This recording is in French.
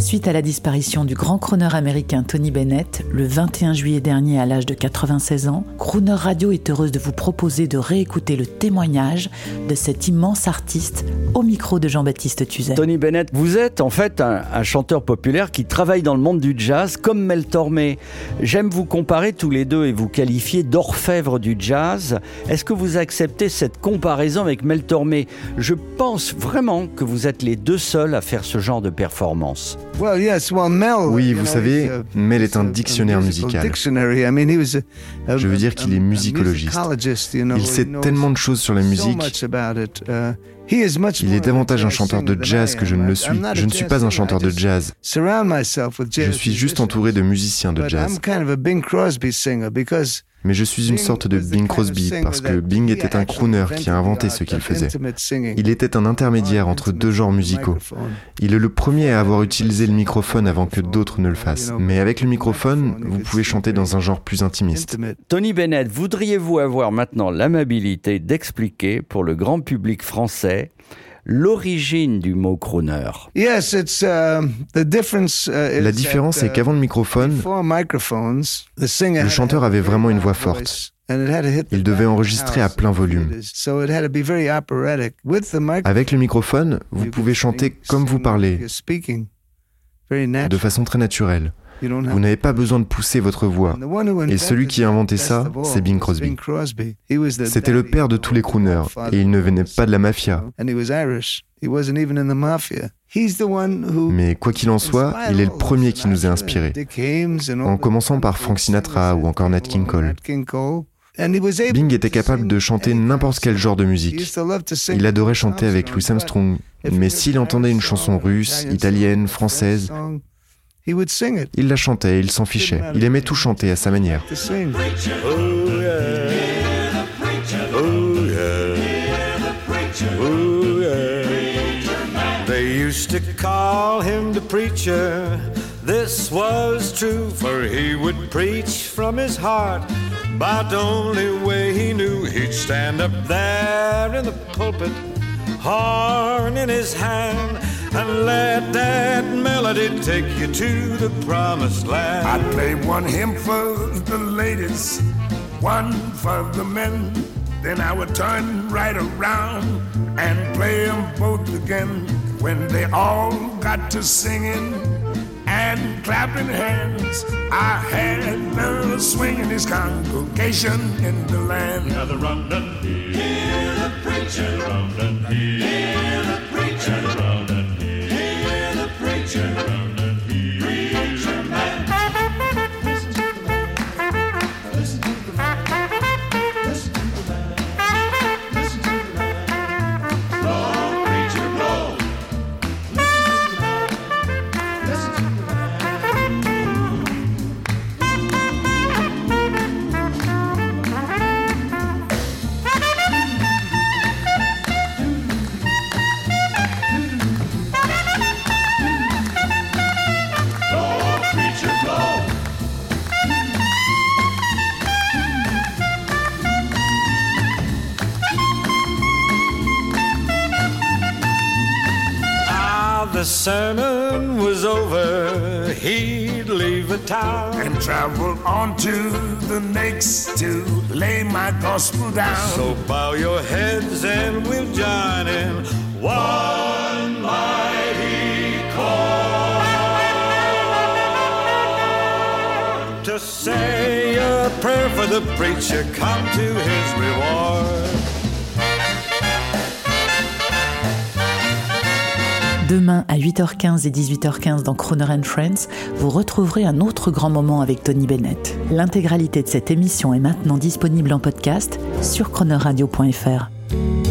Suite à la disparition du grand crooner américain Tony Bennett, le 21 juillet dernier à l'âge de 96 ans, Crooner Radio est heureuse de vous proposer de réécouter le témoignage de cet immense artiste au micro de Jean-Baptiste Tuzet. Tony Bennett, vous êtes en fait un, un chanteur populaire qui travaille dans le monde du jazz comme Mel Tormé. J'aime vous comparer tous les deux et vous qualifier d'orfèvre du jazz. Est-ce que vous acceptez cette comparaison avec Mel Tormé? Je pense vraiment que vous êtes les deux seuls à faire ce genre de performance. Oui, vous savez, Mel est un dictionnaire musical. Je veux dire qu'il est musicologiste. Il sait tellement de choses sur la musique. Il est davantage un chanteur de jazz que je ne le suis. Je ne suis pas un chanteur de jazz. Je suis juste entouré de musiciens de jazz. Mais je suis une sorte de Bing Crosby parce que Bing était un crooner qui a inventé ce qu'il faisait. Il était un intermédiaire entre deux genres musicaux. Il est le premier à avoir utilisé le microphone avant que d'autres ne le fassent. Mais avec le microphone, vous pouvez chanter dans un genre plus intimiste. Tony Bennett, voudriez-vous avoir maintenant l'amabilité d'expliquer pour le grand public français l'origine du mot crooner La différence est qu'avant le microphone, le chanteur avait vraiment une voix forte. Il devait enregistrer à plein volume. Avec le microphone, vous pouvez chanter comme vous parlez, de façon très naturelle. Vous n'avez pas besoin de pousser votre voix. Et celui qui a inventé ça, c'est Bing Crosby. C'était le père de tous les crooners, et il ne venait pas de la mafia. Mais quoi qu'il en soit, il est le premier qui nous a inspirés, en commençant par Frank Sinatra ou encore Nat King Cole. Bing était capable de chanter n'importe quel genre de musique. Il adorait chanter avec Louis Armstrong, mais s'il entendait une chanson russe, italienne, française, il la chantait, il s'en fichait. Il aimait tout chanter à sa manière. They used to call him the preacher. This was true, for he would preach from his heart. About the only way he knew he'd stand up there in the pulpit, horn in his hand, and let that melody take you to the promised land. I'd play one hymn for the ladies, one for the men. Then I would turn right around and play them both again. When they all got to singing and clapping hands, I had the swinging his congregation in the land. Now the rum done hear the preacher, rum done hear the sermon was over, he'd leave the town. And travel on to the next to lay my gospel down. So bow your heads and we'll join in one mighty chord to say a prayer for the preacher, come to À 8h15 et 18h15 dans Croner and Friends, vous retrouverez un autre grand moment avec Tony Bennett. L'intégralité de cette émission est maintenant disponible en podcast sur chronoradio.fr.